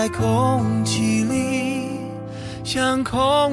在空气里，像空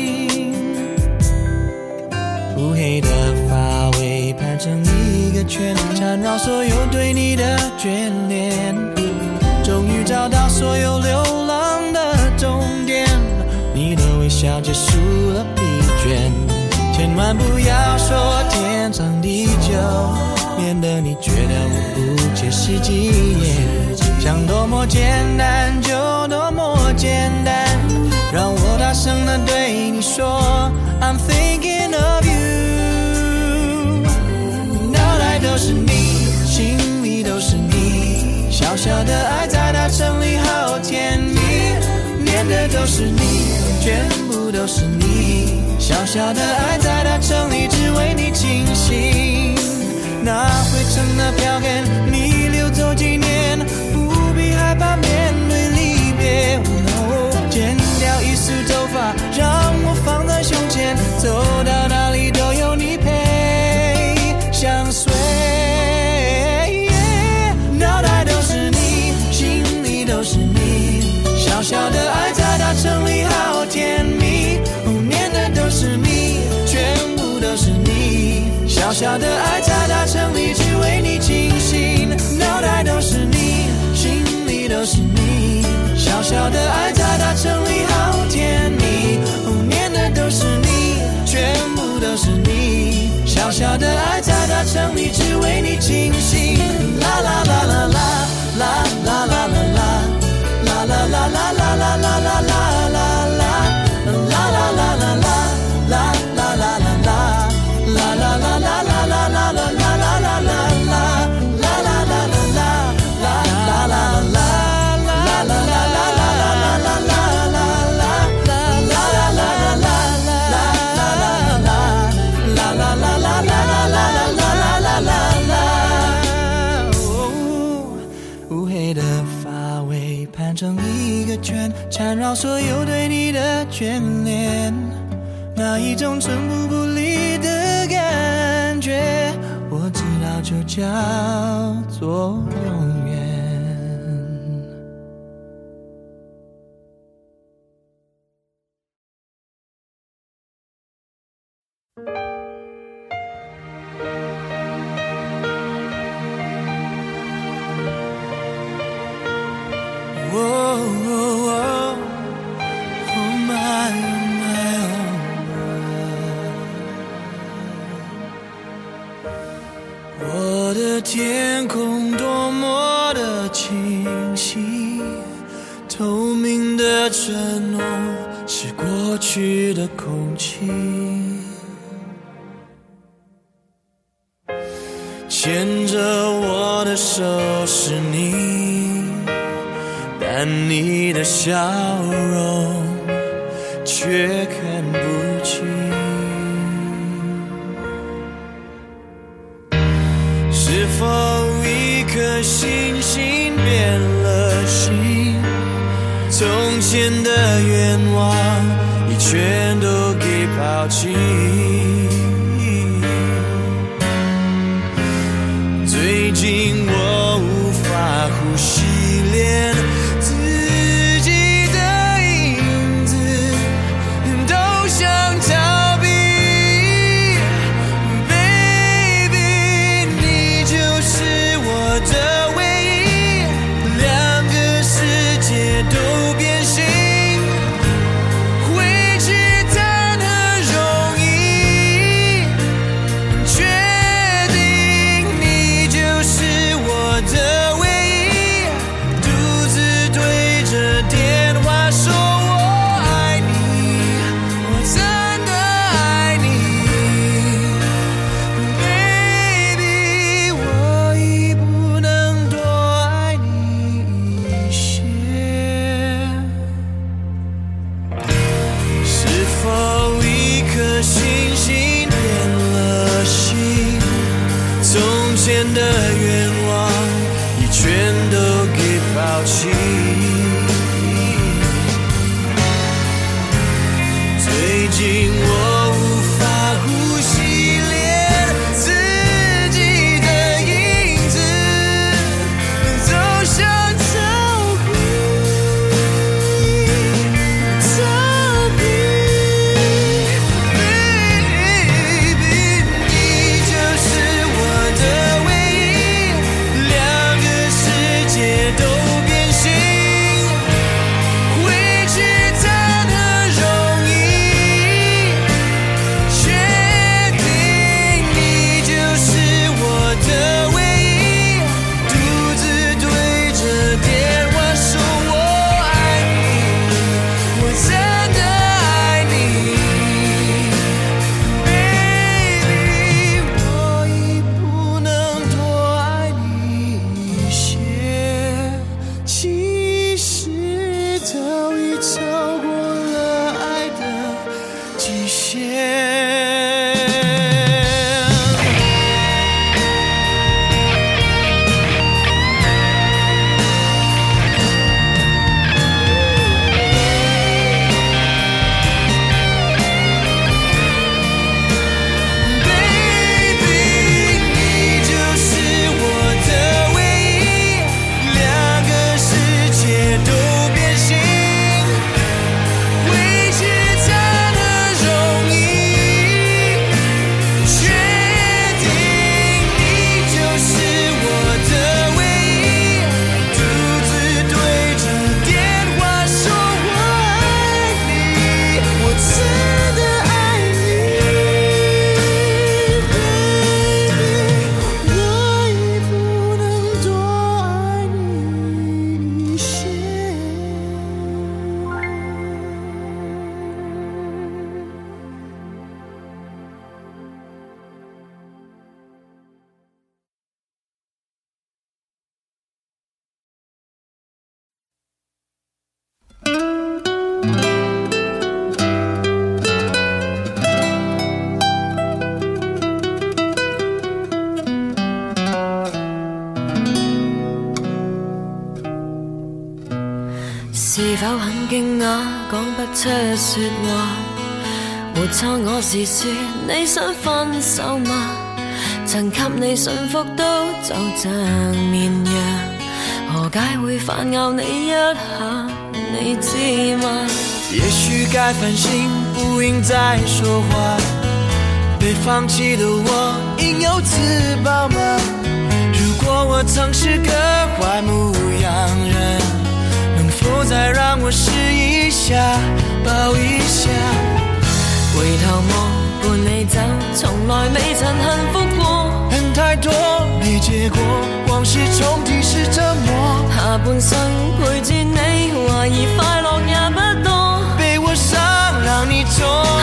黑的发尾盘成一个圈，缠绕所有对你的眷恋。终于找到所有流浪的终点，你的微笑结束了疲倦。千万不要说天长地久，免得你觉得我不切实际。想多么简单就多么简单，让我大声的对你说，I'm thinking 小小的爱在大城里好甜蜜，念的都是你，全部都是你。小小的爱在大城里只为你倾心，那灰尘的票根你留走纪念，不必害怕面对离别。剪掉一束头发，让我放在胸前，走到哪小小的爱在大城里只为你倾心，脑袋都是你，心里都是你。小小的爱在大城里好甜蜜，念的都是你，全部都是你。小小的爱在大城里只为你倾心，啦啦啦啦啦啦啦啦啦啦啦啦啦啦啦啦啦啦一个圈。缠绕所有对你的眷恋，那一种寸步不离的感觉，我知道就叫做永远。有一颗星星变了心从前的愿望已全都给抛弃。是否很惊讶，讲不出说话，误错我是说你想分手吗？曾给你驯服，都就像绵羊，何解会反咬你一下，你知吗？也许该反省，不应再说话，被放弃的我，应有自保吗？如果我曾是个坏牧羊人。不再让我试一下抱一下。回头望伴你走从来未曾幸福过恨太多没结果往事重提是折磨下半生陪住你怀疑快乐也不多被我伤让你痛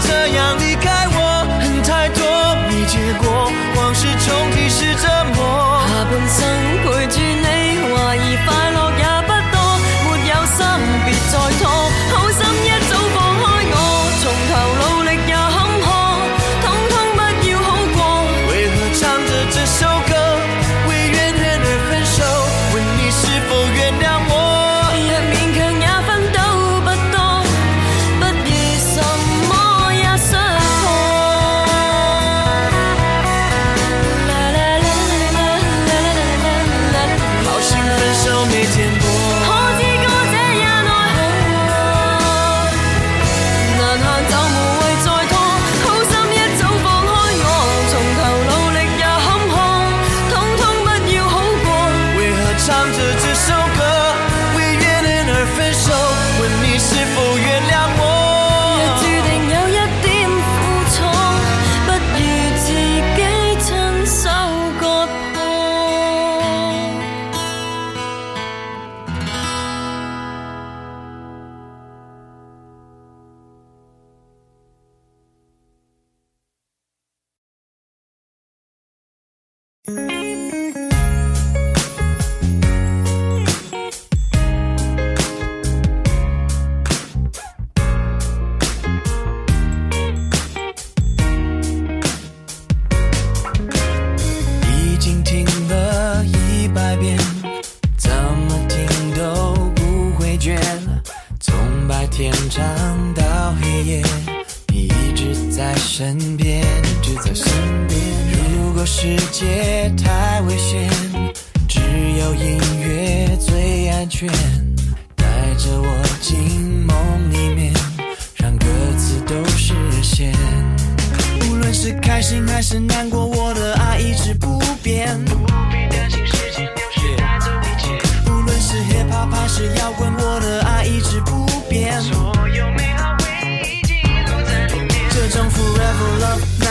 这样离开我恨太多没结果往事重提是折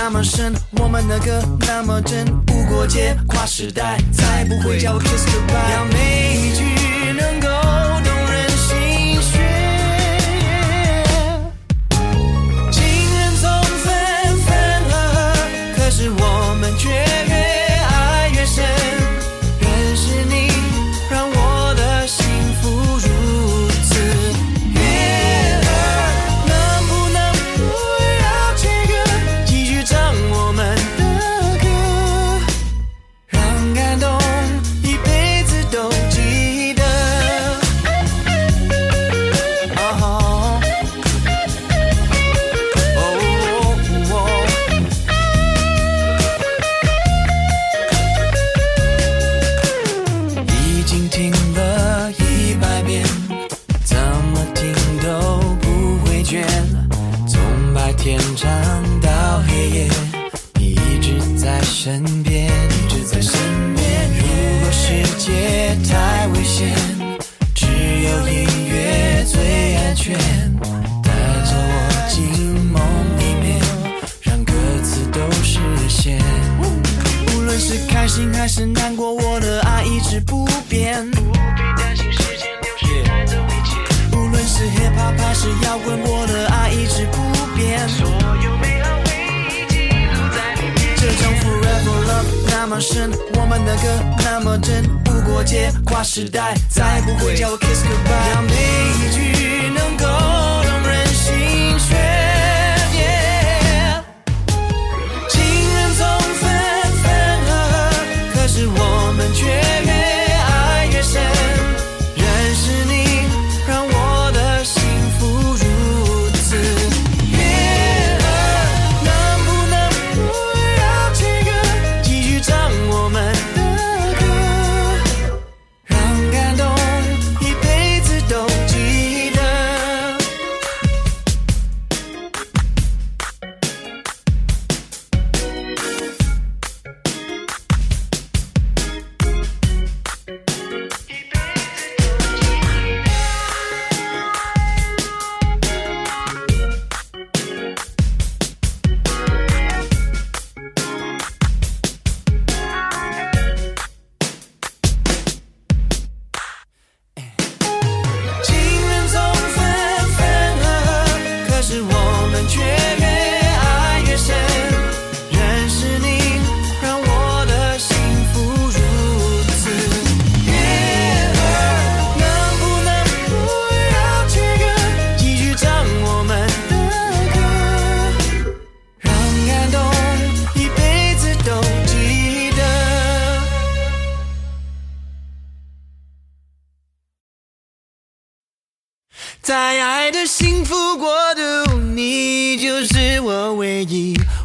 那么深我们的歌那么真。无国界跨时代再不会叫 kiss goodbye 每一句心还是难过，我的爱一直不变。不必担心时间流水带走一切。无论是 hip hop 还是摇滚，我的爱一直不变。所有美好回忆记录在里面。这种 forever love 那么深，我们的歌那么真，不过界跨时代，再不会叫我 kiss goodbye。让每一句能够。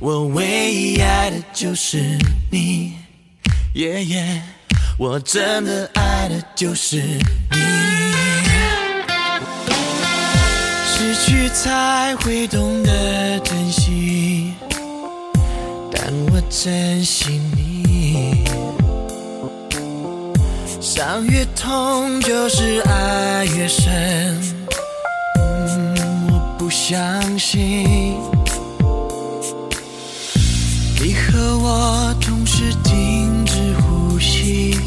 我唯一爱的就是你，耶耶，我真的爱的就是你。失去才会懂得珍惜，但我珍惜你。伤越痛，就是爱越深。嗯，我不相信你和我同时停止呼吸，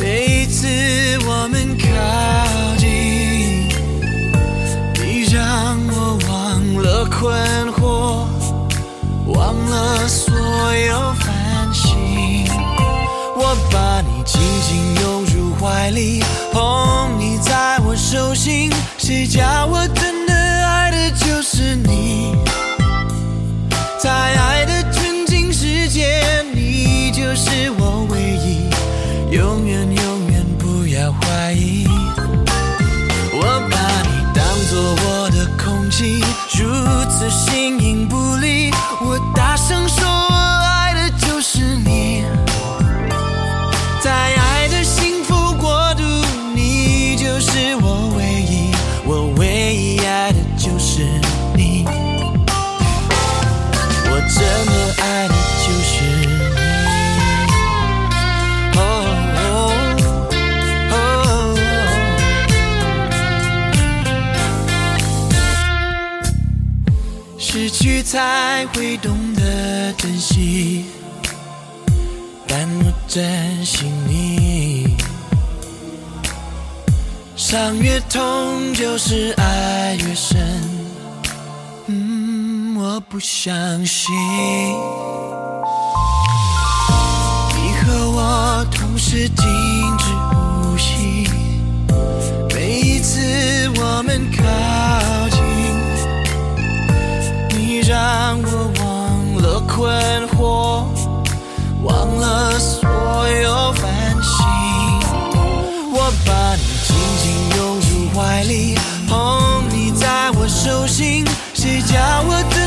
每一次我们靠近，你让我忘了困惑，忘了所有烦心。我把你紧紧拥入怀里，捧你在我手心，谁叫我才会懂得珍惜。但我珍惜你。伤越痛，就是爱越深。嗯，我不相信你和我同时停谁叫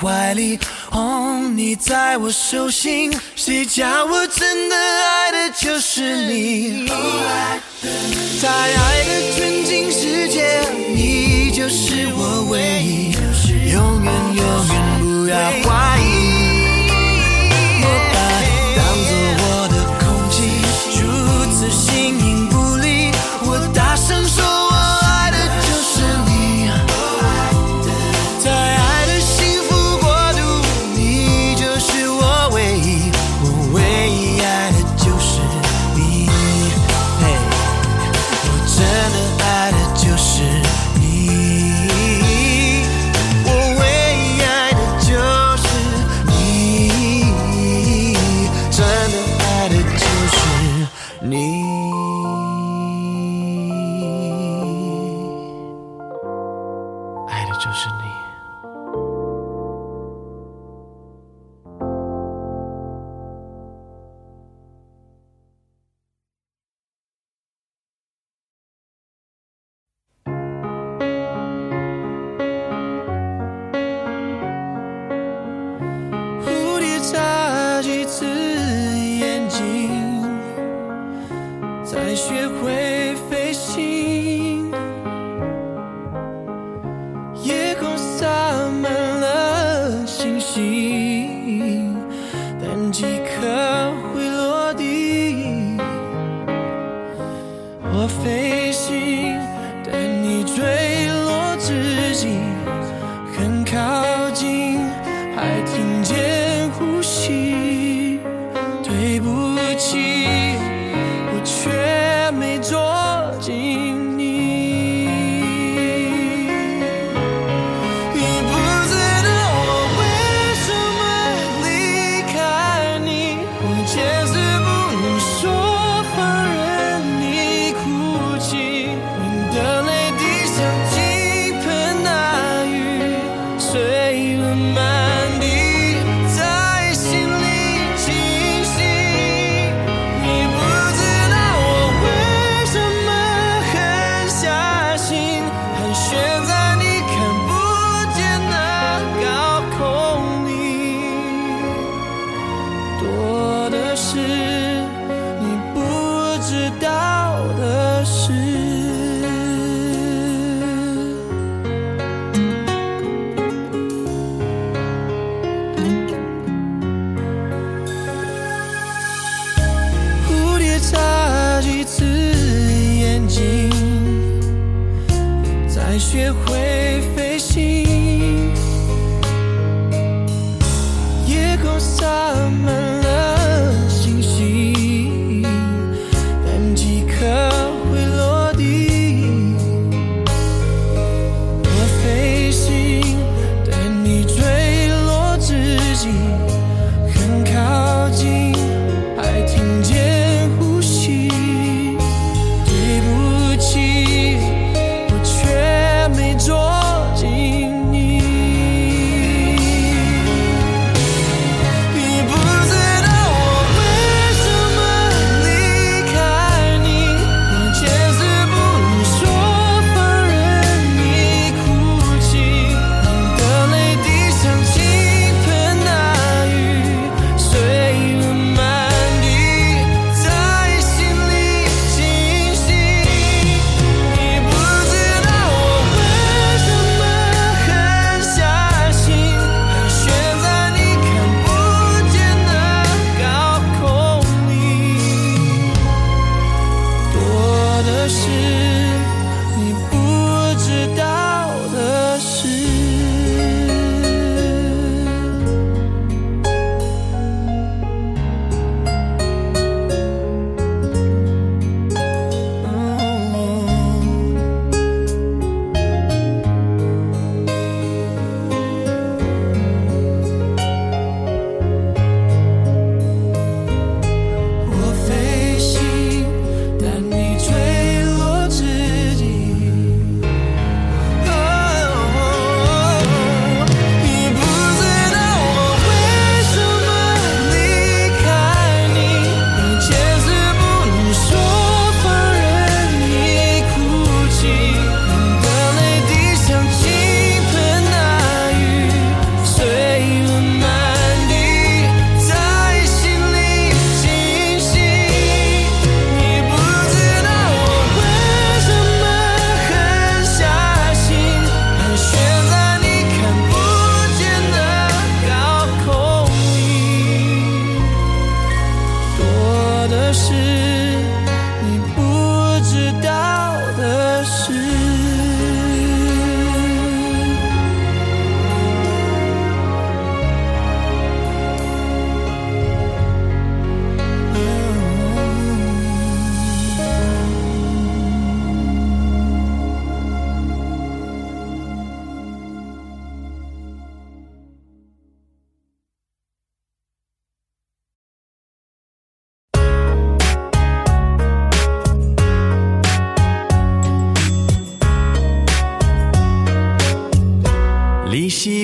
怀里。捧你在我手心谁叫我真的爱的就是你。在爱的纯净世界你就是我唯一。永远永远不要怀疑。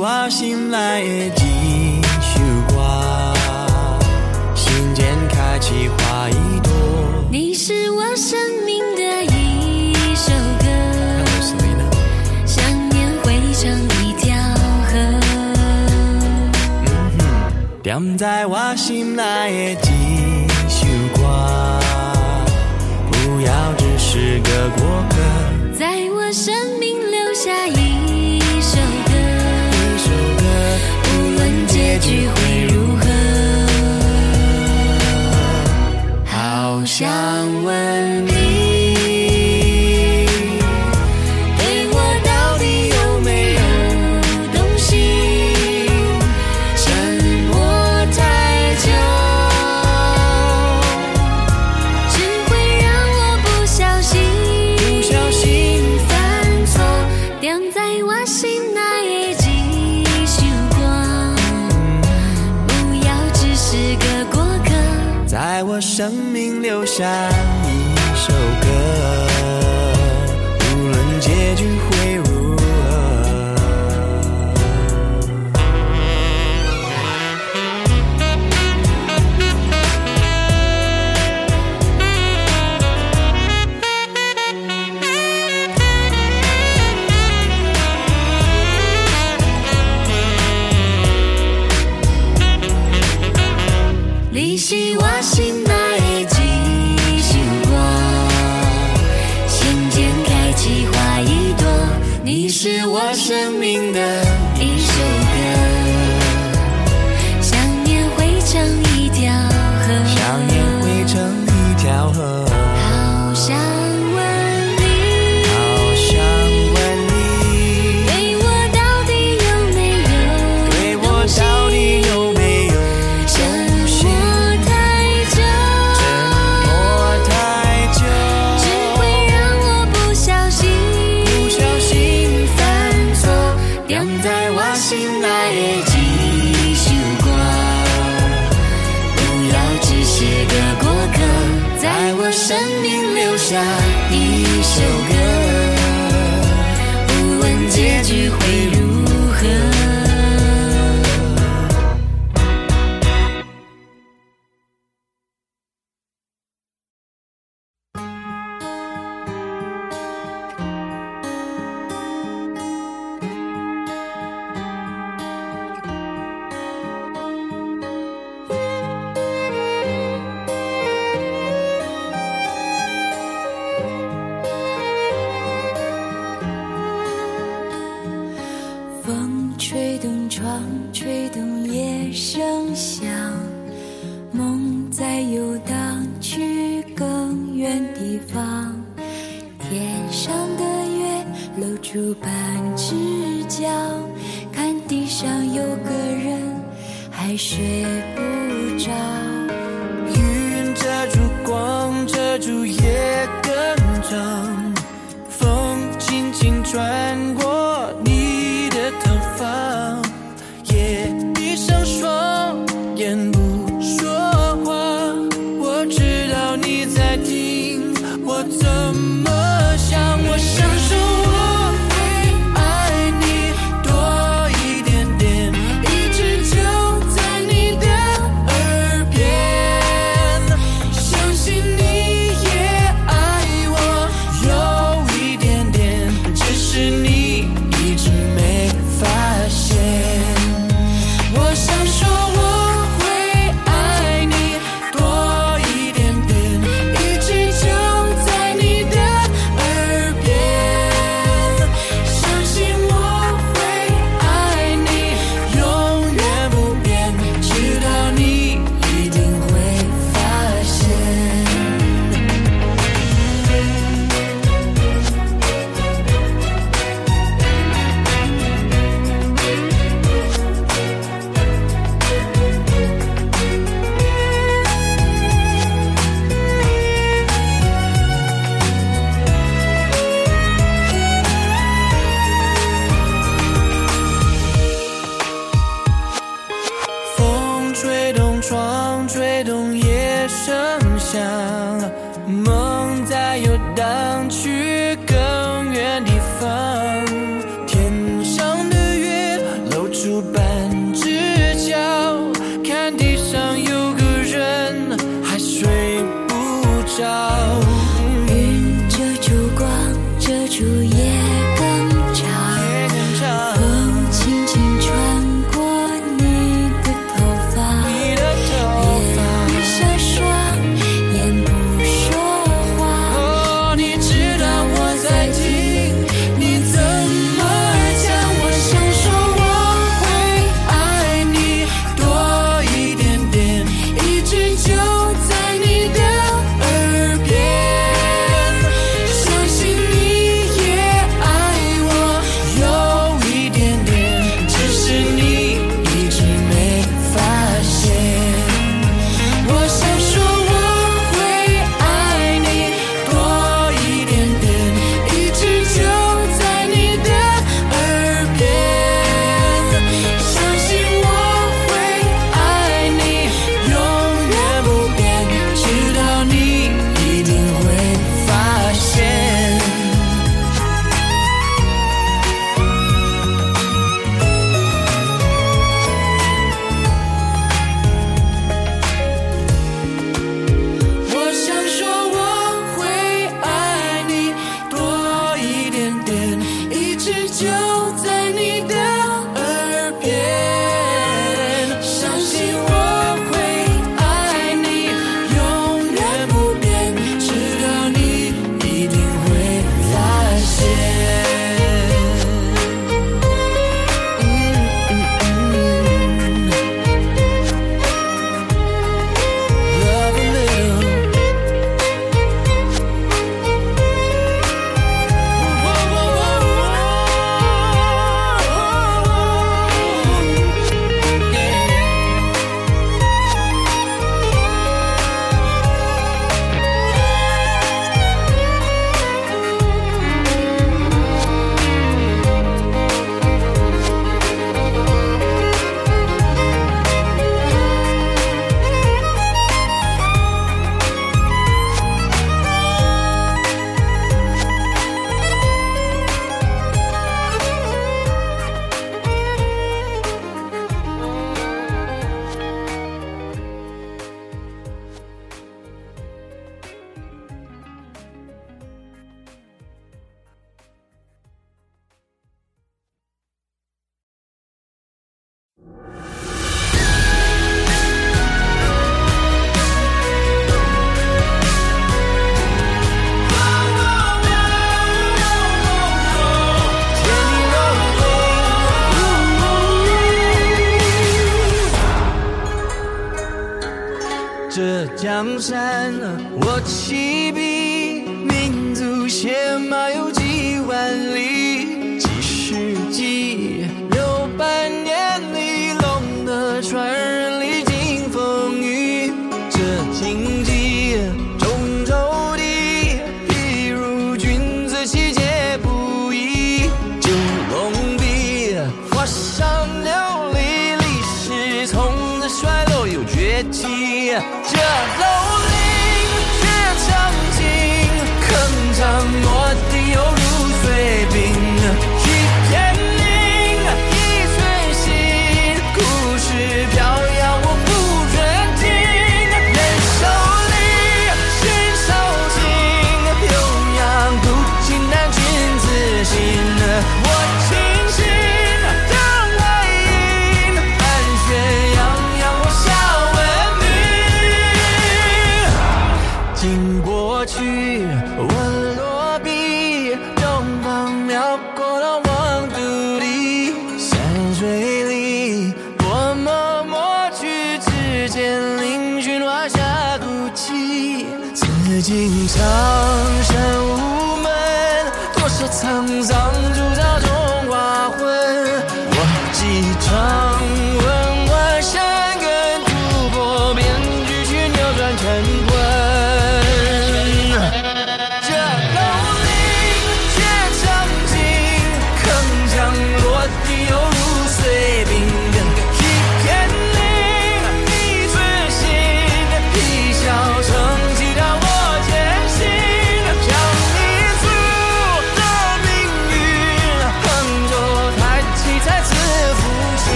我心内的一首歌，心间开起花一朵。你是我生命的一首歌，想念汇成一条河，嗯、点在我心内的。下。生命留下一首歌无论结局会来的一首歌不要只是个过客在我生命留下一首歌不问结局会如从此衰落又崛起。这楼里却曾经铿锵。